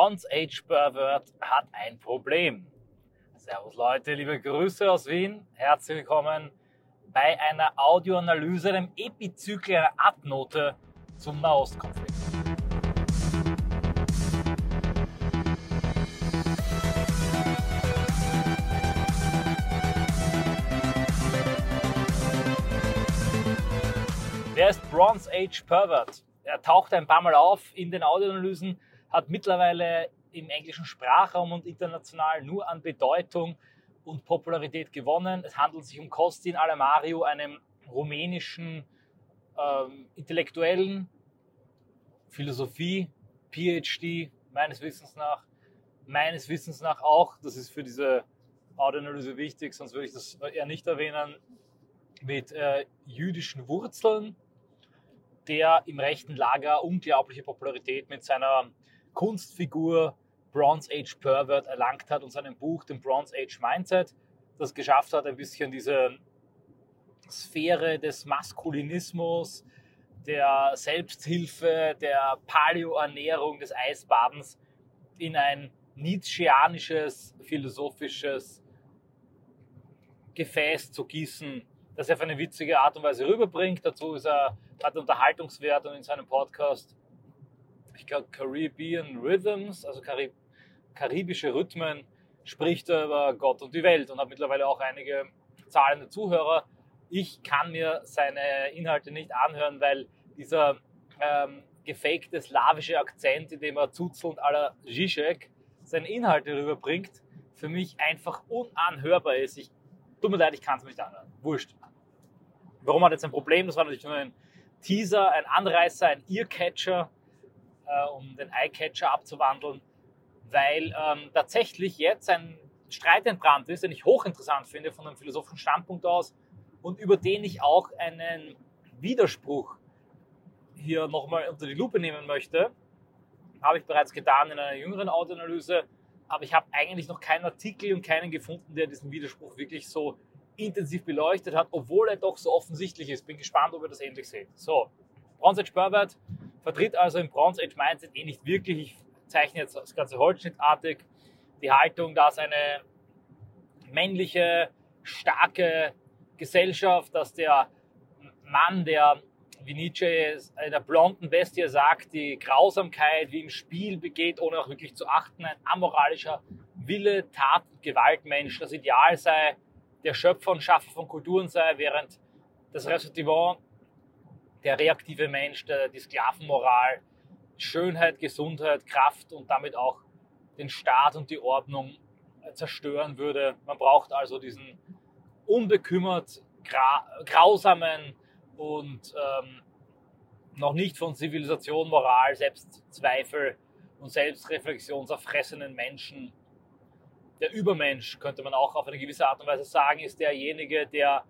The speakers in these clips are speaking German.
Bronze Age Pervert hat ein Problem. Servus Leute, liebe Grüße aus Wien. Herzlich willkommen bei einer Audioanalyse, einem Epizykel einer Abnote zum Nahostkonflikt. Wer ist Bronze Age Pervert? Er taucht ein paar Mal auf in den Audioanalysen, hat mittlerweile im englischen Sprachraum und international nur an Bedeutung und Popularität gewonnen. Es handelt sich um Costin Alemario, einem rumänischen ähm, Intellektuellen, Philosophie, PhD, meines Wissens nach. Meines Wissens nach auch, das ist für diese Audioanalyse wichtig, sonst würde ich das eher nicht erwähnen, mit äh, jüdischen Wurzeln, der im rechten Lager unglaubliche Popularität mit seiner Kunstfigur Bronze Age Pervert erlangt hat und seinem Buch, dem Bronze Age Mindset, das geschafft hat, ein bisschen diese Sphäre des Maskulinismus, der Selbsthilfe, der Paleoernährung, des Eisbadens in ein Nietzscheanisches, philosophisches Gefäß zu gießen, das er auf eine witzige Art und Weise rüberbringt. Dazu ist er hat Unterhaltungswert und in seinem Podcast, Caribbean Rhythms, also Karib karibische Rhythmen, spricht er über Gott und die Welt und hat mittlerweile auch einige zahlende Zuhörer. Ich kann mir seine Inhalte nicht anhören, weil dieser ähm, gefakte slawische Akzent, in dem er zuzelnd aller Zizek seine Inhalte rüberbringt, für mich einfach unanhörbar ist. Ich, tut mir leid, ich kann es nicht anhören. Wurscht. Warum hat er jetzt ein Problem? Das war natürlich nur ein Teaser, ein Anreißer, ein Earcatcher, äh, um den Eyecatcher abzuwandeln, weil ähm, tatsächlich jetzt ein Streit entbrannt ist, den ich hochinteressant finde von einem philosophischen Standpunkt aus und über den ich auch einen Widerspruch hier nochmal unter die Lupe nehmen möchte. Habe ich bereits getan in einer jüngeren Audioanalyse, aber ich habe eigentlich noch keinen Artikel und keinen gefunden, der diesen Widerspruch wirklich so intensiv beleuchtet hat, obwohl er doch so offensichtlich ist. Bin gespannt, ob ihr das endlich seht. So, Bronze Age Pervert vertritt also im Bronze Age Mindset eh nicht wirklich. Ich zeichne jetzt das Ganze holzschnittartig. Die Haltung, dass eine männliche, starke Gesellschaft, dass der Mann, der wie Nietzsche einer blonden Bestie sagt, die Grausamkeit wie im Spiel begeht, ohne auch wirklich zu achten, ein amoralischer Wille, Tat, Gewaltmensch, das Ideal sei, der Schöpfer und Schaffer von Kulturen sei, während das Ressentiment, der reaktive Mensch, der, die Sklavenmoral, Schönheit, Gesundheit, Kraft und damit auch den Staat und die Ordnung zerstören würde. Man braucht also diesen unbekümmert gra grausamen und ähm, noch nicht von Zivilisation, Moral, Selbstzweifel und Selbstreflexion zerfressenen Menschen, der Übermensch, könnte man auch auf eine gewisse Art und Weise sagen, ist derjenige, der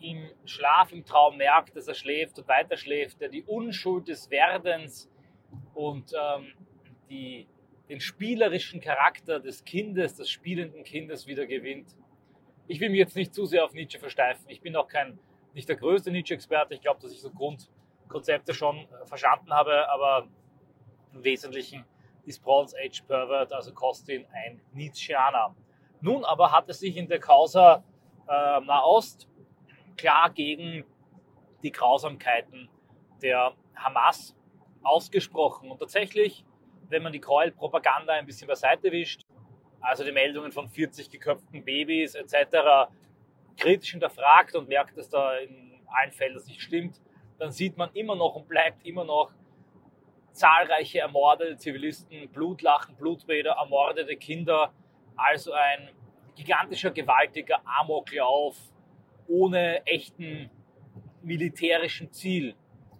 im Schlaf, im Traum merkt, dass er schläft und weiter schläft, der die Unschuld des Werdens und ähm, die, den spielerischen Charakter des Kindes, des spielenden Kindes wieder gewinnt. Ich will mich jetzt nicht zu sehr auf Nietzsche versteifen. Ich bin auch kein, nicht der größte Nietzsche-Experte. Ich glaube, dass ich so Grundkonzepte schon verstanden habe, aber im Wesentlichen ist Bronze Age Pervert, also Kostin, ein Nietzscheaner. Nun aber hat es sich in der Causa äh, Nahost klar gegen die Grausamkeiten der Hamas ausgesprochen. Und tatsächlich, wenn man die Gräuelpropaganda ein bisschen beiseite wischt, also die Meldungen von 40 geköpften Babys etc., kritisch hinterfragt und merkt, dass da in allen Fällen das nicht stimmt, dann sieht man immer noch und bleibt immer noch zahlreiche ermordete Zivilisten, Blutlachen, Blutbäder, ermordete Kinder. Also ein gigantischer, gewaltiger Amoklauf ohne echten militärischen Ziel.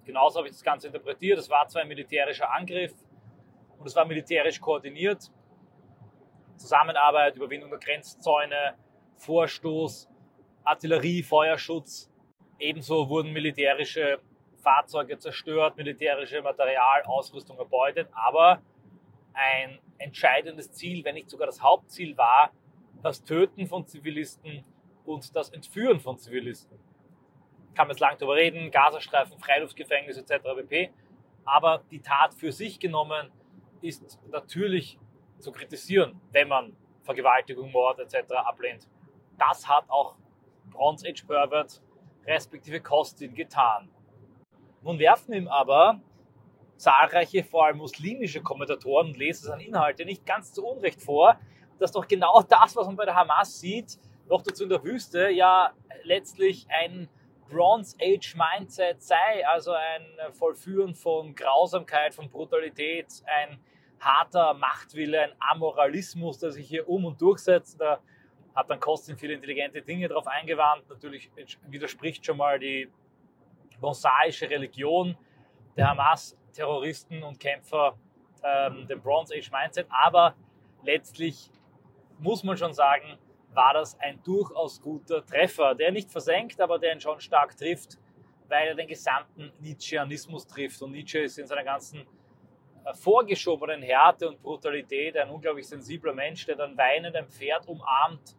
Genauso habe ich das Ganze interpretiert. Es war zwar ein militärischer Angriff und es war militärisch koordiniert. Zusammenarbeit, Überwindung der Grenzzäune, Vorstoß, Artillerie, Feuerschutz. Ebenso wurden militärische Fahrzeuge zerstört, militärische Material, Ausrüstung erbeutet, aber ein entscheidendes Ziel, wenn nicht sogar das Hauptziel war, das Töten von Zivilisten und das Entführen von Zivilisten. Kann man jetzt lang darüber reden, Gazastreifen, Freiluftgefängnis etc. pp. Aber die Tat für sich genommen ist natürlich zu kritisieren, wenn man Vergewaltigung, Mord etc. ablehnt. Das hat auch Bronze Age Pervert respektive Kostin getan. Nun werfen ihm aber zahlreiche, vor allem muslimische Kommentatoren und Leser an Inhalte nicht ganz zu Unrecht vor, dass doch genau das, was man bei der Hamas sieht, noch dazu in der Wüste, ja letztlich ein Bronze Age Mindset sei, also ein Vollführen von Grausamkeit, von Brutalität, ein harter Machtwille, ein Amoralismus, der sich hier um und durchsetzt. Da hat dann Kostin viele intelligente Dinge darauf eingewandt. Natürlich widerspricht schon mal die mosaische Religion der Hamas-Terroristen und Kämpfer ähm, dem Bronze Age Mindset. Aber letztlich muss man schon sagen, war das ein durchaus guter Treffer, der nicht versenkt, aber der ihn schon stark trifft, weil er den gesamten Nietzscheanismus trifft. Und Nietzsche ist in seiner ganzen äh, vorgeschobenen Härte und Brutalität ein unglaublich sensibler Mensch, der dann weinend ein Pferd umarmt,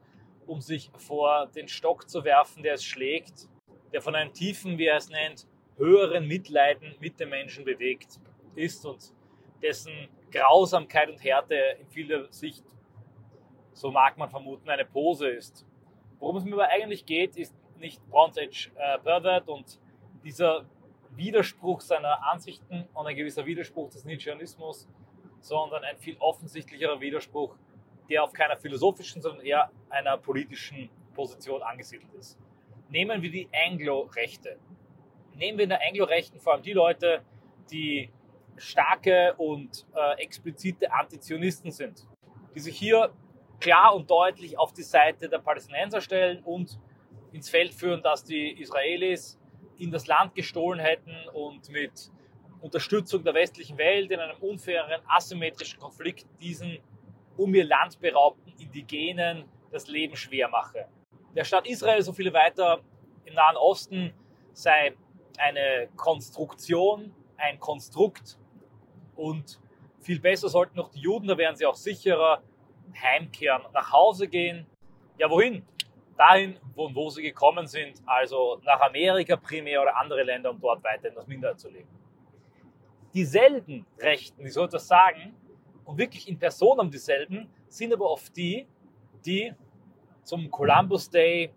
um sich vor den Stock zu werfen, der es schlägt, der von einem tiefen, wie er es nennt, höheren Mitleiden mit dem Menschen bewegt ist und dessen Grausamkeit und Härte in vieler Sicht so mag man vermuten, eine Pose ist. Worum es mir aber eigentlich geht, ist nicht Bronze Age äh, Pervert und dieser Widerspruch seiner Ansichten und ein gewisser Widerspruch des Nietzscheanismus, sondern ein viel offensichtlicherer Widerspruch, der auf keiner philosophischen, sondern eher einer politischen Position angesiedelt ist. Nehmen wir die Anglo-Rechte. Nehmen wir in der Anglo-Rechten vor allem die Leute, die starke und äh, explizite Antizionisten sind, die sich hier klar und deutlich auf die Seite der Palästinenser stellen und ins Feld führen, dass die Israelis in das Land gestohlen hätten und mit Unterstützung der westlichen Welt in einem unfairen, asymmetrischen Konflikt diesen um ihr Land beraubten Indigenen das Leben schwer mache. Der Staat Israel, so viele weiter im Nahen Osten, sei eine Konstruktion, ein Konstrukt und viel besser sollten noch die Juden, da wären sie auch sicherer, heimkehren, nach Hause gehen. Ja, wohin? Dahin, wo, wo sie gekommen sind, also nach Amerika primär oder andere Länder, um dort weiterhin das Minderheit zu leben. Dieselben Rechten, die so etwas sagen, und wirklich in Person um dieselben, sind aber oft die, die zum Columbus Day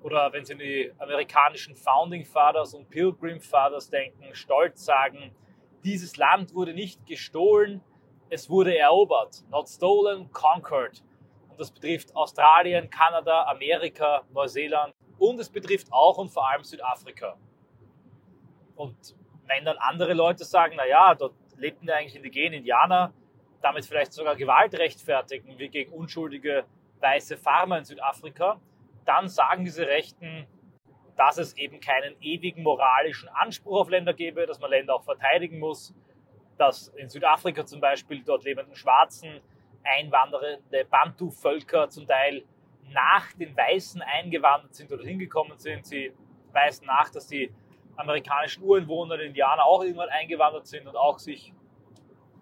oder wenn sie in die amerikanischen Founding Fathers und Pilgrim Fathers denken, stolz sagen, dieses Land wurde nicht gestohlen, es wurde erobert. Not stolen, conquered. Und das betrifft Australien, Kanada, Amerika, Neuseeland und es betrifft auch und vor allem Südafrika. Und wenn dann andere Leute sagen, naja, dort lebten ja eigentlich indigene Indianer, damit vielleicht sogar Gewalt rechtfertigen, wie gegen unschuldige weiße Farmer in Südafrika, dann sagen diese Rechten, dass es eben keinen ewigen moralischen Anspruch auf Länder gebe, dass man Länder auch verteidigen muss, dass in Südafrika zum Beispiel dort lebenden Schwarzen, einwandernde Bantu-Völker zum Teil nach den Weißen eingewandert sind oder hingekommen sind. Sie weisen nach, dass die amerikanischen Ureinwohner, die Indianer auch irgendwann eingewandert sind und auch sich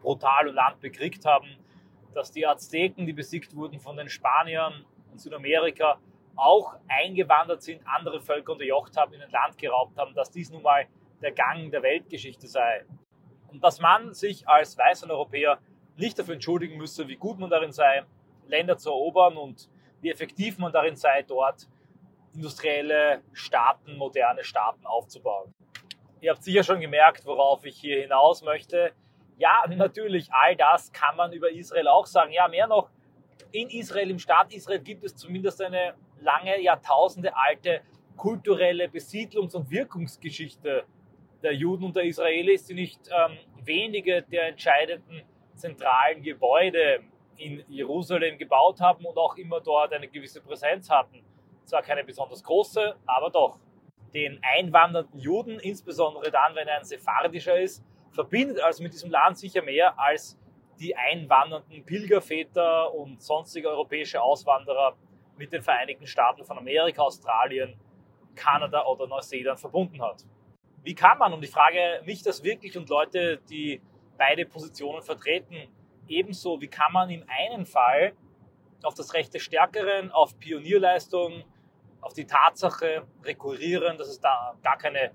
brutal und Land bekriegt haben, dass die Azteken, die besiegt wurden von den Spaniern in Südamerika, auch eingewandert sind, andere Völker unterjocht haben, in ein Land geraubt haben, dass dies nun mal der Gang der Weltgeschichte sei. Und dass man sich als weißer Europäer nicht dafür entschuldigen müsse, wie gut man darin sei, Länder zu erobern und wie effektiv man darin sei, dort industrielle Staaten, moderne Staaten aufzubauen. Ihr habt sicher schon gemerkt, worauf ich hier hinaus möchte. Ja, natürlich, all das kann man über Israel auch sagen. Ja, mehr noch, in Israel, im Staat Israel gibt es zumindest eine lange, Jahrtausende alte kulturelle Besiedlungs- und Wirkungsgeschichte der Juden und der Israelis, die nicht ähm, wenige der entscheidenden zentralen Gebäude in Jerusalem gebaut haben und auch immer dort eine gewisse Präsenz hatten. Zwar keine besonders große, aber doch. Den einwandernden Juden, insbesondere dann, wenn er ein sephardischer ist, verbindet also mit diesem Land sicher mehr als die einwandernden Pilgerväter und sonstige europäische Auswanderer mit den Vereinigten Staaten von Amerika, Australien, Kanada oder Neuseeland verbunden hat. Wie kann man, und ich frage mich das wirklich und Leute, die beide Positionen vertreten, ebenso, wie kann man im einen Fall auf das Recht des Stärkeren, auf Pionierleistungen, auf die Tatsache rekurrieren, dass es da gar keine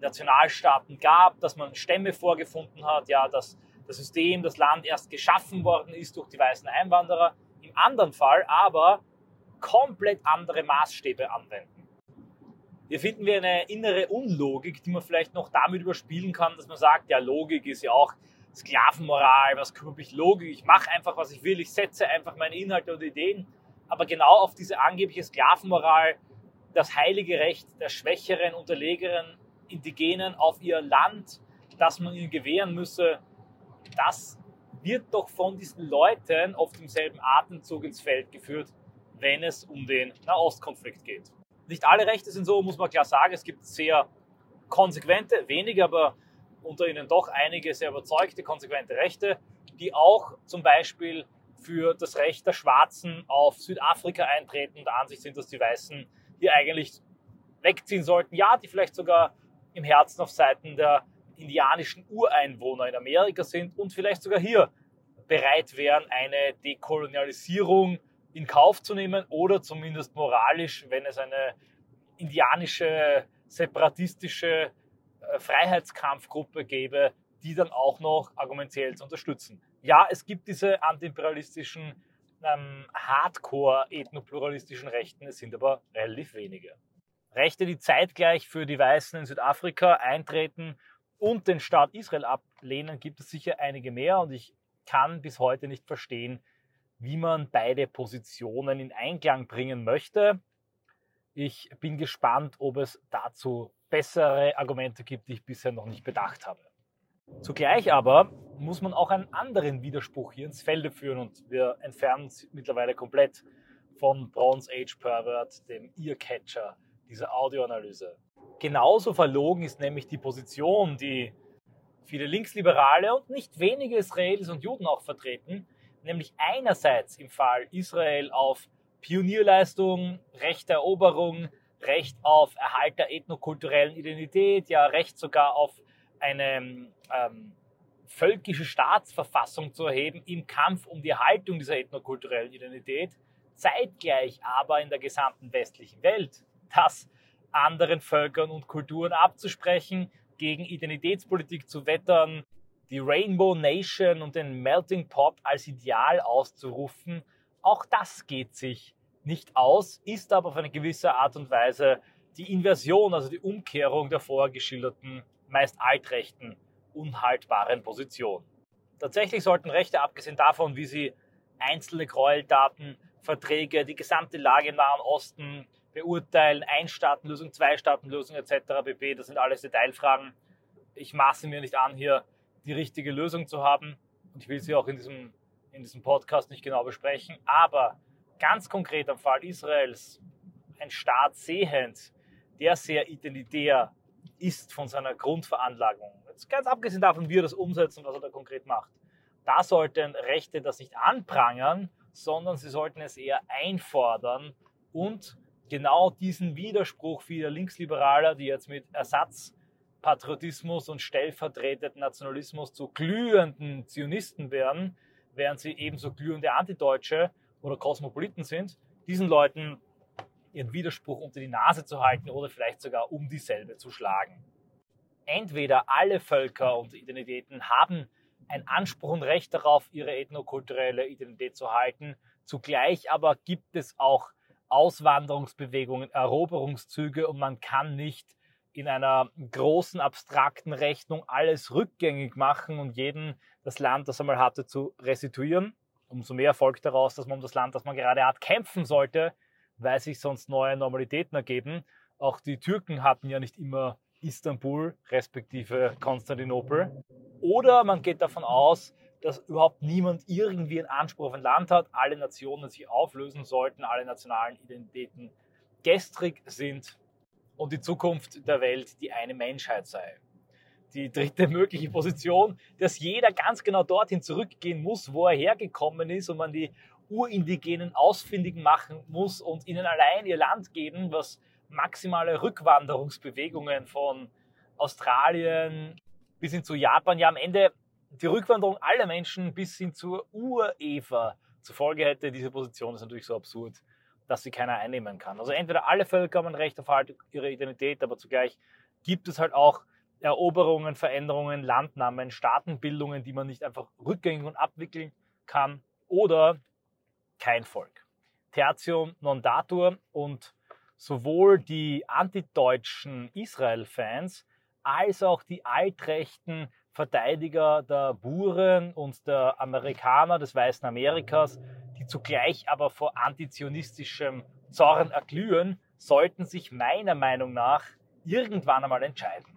Nationalstaaten gab, dass man Stämme vorgefunden hat, ja, dass das System, das Land erst geschaffen worden ist durch die weißen Einwanderer. Im anderen Fall aber komplett andere Maßstäbe anwenden. Hier finden wir eine innere Unlogik, die man vielleicht noch damit überspielen kann, dass man sagt, ja, Logik ist ja auch Sklavenmoral, was kümmert mich Logik, ich mache einfach, was ich will, ich setze einfach meine Inhalte und Ideen. Aber genau auf diese angebliche Sklavenmoral, das heilige Recht der schwächeren, unterlegeren Indigenen auf ihr Land, das man ihnen gewähren müsse, das wird doch von diesen Leuten auf demselben Atemzug ins Feld geführt, wenn es um den Nahostkonflikt geht. Nicht alle Rechte sind so, muss man klar sagen. Es gibt sehr konsequente, wenige, aber unter ihnen doch einige sehr überzeugte, konsequente Rechte, die auch zum Beispiel für das Recht der Schwarzen auf Südafrika eintreten und der Ansicht sind, dass die Weißen hier eigentlich wegziehen sollten. Ja, die vielleicht sogar im Herzen auf Seiten der indianischen Ureinwohner in Amerika sind und vielleicht sogar hier bereit wären, eine Dekolonialisierung in Kauf zu nehmen oder zumindest moralisch, wenn es eine indianische, separatistische äh, Freiheitskampfgruppe gäbe, die dann auch noch argumentiell zu unterstützen. Ja, es gibt diese antiimperialistischen, ähm, hardcore-ethnopluralistischen Rechten, es sind aber relativ wenige. Rechte, die zeitgleich für die Weißen in Südafrika eintreten und den Staat Israel ablehnen, gibt es sicher einige mehr und ich kann bis heute nicht verstehen, wie man beide Positionen in Einklang bringen möchte. Ich bin gespannt, ob es dazu bessere Argumente gibt, die ich bisher noch nicht bedacht habe. Zugleich aber muss man auch einen anderen Widerspruch hier ins Felde führen und wir entfernen uns mittlerweile komplett von Bronze Age Pervert, dem Earcatcher dieser Audioanalyse. Genauso verlogen ist nämlich die Position, die viele Linksliberale und nicht wenige Israelis und Juden auch vertreten, nämlich einerseits im Fall Israel auf Pionierleistung, Recht der Eroberung, Recht auf Erhalt der ethnokulturellen Identität, ja Recht sogar auf eine ähm, völkische Staatsverfassung zu erheben im Kampf um die Erhaltung dieser ethnokulturellen Identität, zeitgleich aber in der gesamten westlichen Welt das anderen Völkern und Kulturen abzusprechen, gegen Identitätspolitik zu wettern, die Rainbow Nation und den Melting Pot als Ideal auszurufen, auch das geht sich nicht aus, ist aber auf eine gewisse Art und Weise die Inversion, also die Umkehrung der vorher geschilderten, meist altrechten, unhaltbaren Position. Tatsächlich sollten Rechte, abgesehen davon, wie sie einzelne Gräueltaten, Verträge, die gesamte Lage im Nahen Osten beurteilen, Ein-Staaten-Lösung, Zwei-Staaten-Lösung etc. pp. Das sind alles Detailfragen. Ich maße mir nicht an, hier die richtige Lösung zu haben. Und ich will sie auch in diesem, in diesem Podcast nicht genau besprechen. Aber ganz konkret am Fall Israels, ein Staat sehend, der sehr identitär ist von seiner Grundveranlagung. Jetzt ganz abgesehen davon, wie er das umsetzt und was er da konkret macht. Da sollten Rechte das nicht anprangern, sondern sie sollten es eher einfordern und genau diesen Widerspruch vieler Linksliberaler, die jetzt mit Ersatz Patriotismus und stellvertretenden Nationalismus zu glühenden Zionisten werden, während sie ebenso glühende Antideutsche oder Kosmopoliten sind, diesen Leuten ihren Widerspruch unter die Nase zu halten oder vielleicht sogar um dieselbe zu schlagen. Entweder alle Völker und Identitäten haben ein Anspruch und Recht darauf, ihre ethnokulturelle Identität zu halten, zugleich aber gibt es auch Auswanderungsbewegungen, Eroberungszüge und man kann nicht in einer großen abstrakten Rechnung alles rückgängig machen und jeden das Land, das er mal hatte, zu restituieren. Umso mehr folgt daraus, dass man um das Land, das man gerade hat, kämpfen sollte, weil sich sonst neue Normalitäten ergeben. Auch die Türken hatten ja nicht immer Istanbul respektive Konstantinopel. Oder man geht davon aus, dass überhaupt niemand irgendwie einen Anspruch auf ein Land hat, alle Nationen sich auflösen sollten, alle nationalen Identitäten gestrig sind und die Zukunft der Welt die eine Menschheit sei. Die dritte mögliche Position, dass jeder ganz genau dorthin zurückgehen muss, wo er hergekommen ist und man die Urindigenen ausfindig machen muss und ihnen allein ihr Land geben, was maximale Rückwanderungsbewegungen von Australien bis hin zu Japan ja am Ende die Rückwanderung aller Menschen bis hin zur Ur-Eva zur Folge hätte. Diese Position ist natürlich so absurd, dass sie keiner einnehmen kann. Also entweder alle Völker haben ein Recht auf halt ihre Identität, aber zugleich gibt es halt auch Eroberungen, Veränderungen, Landnahmen, Staatenbildungen, die man nicht einfach rückgängig und abwickeln kann oder kein Volk. Tertium non datur und sowohl die antideutschen Israel-Fans als auch die altrechten Verteidiger der Buren und der Amerikaner des Weißen Amerikas, zugleich aber vor antizionistischem Zorn erglühen, sollten sich meiner Meinung nach irgendwann einmal entscheiden.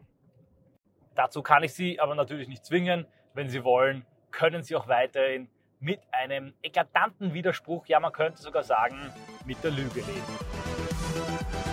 Dazu kann ich Sie aber natürlich nicht zwingen. Wenn Sie wollen, können Sie auch weiterhin mit einem eklatanten Widerspruch, ja man könnte sogar sagen, mit der Lüge leben.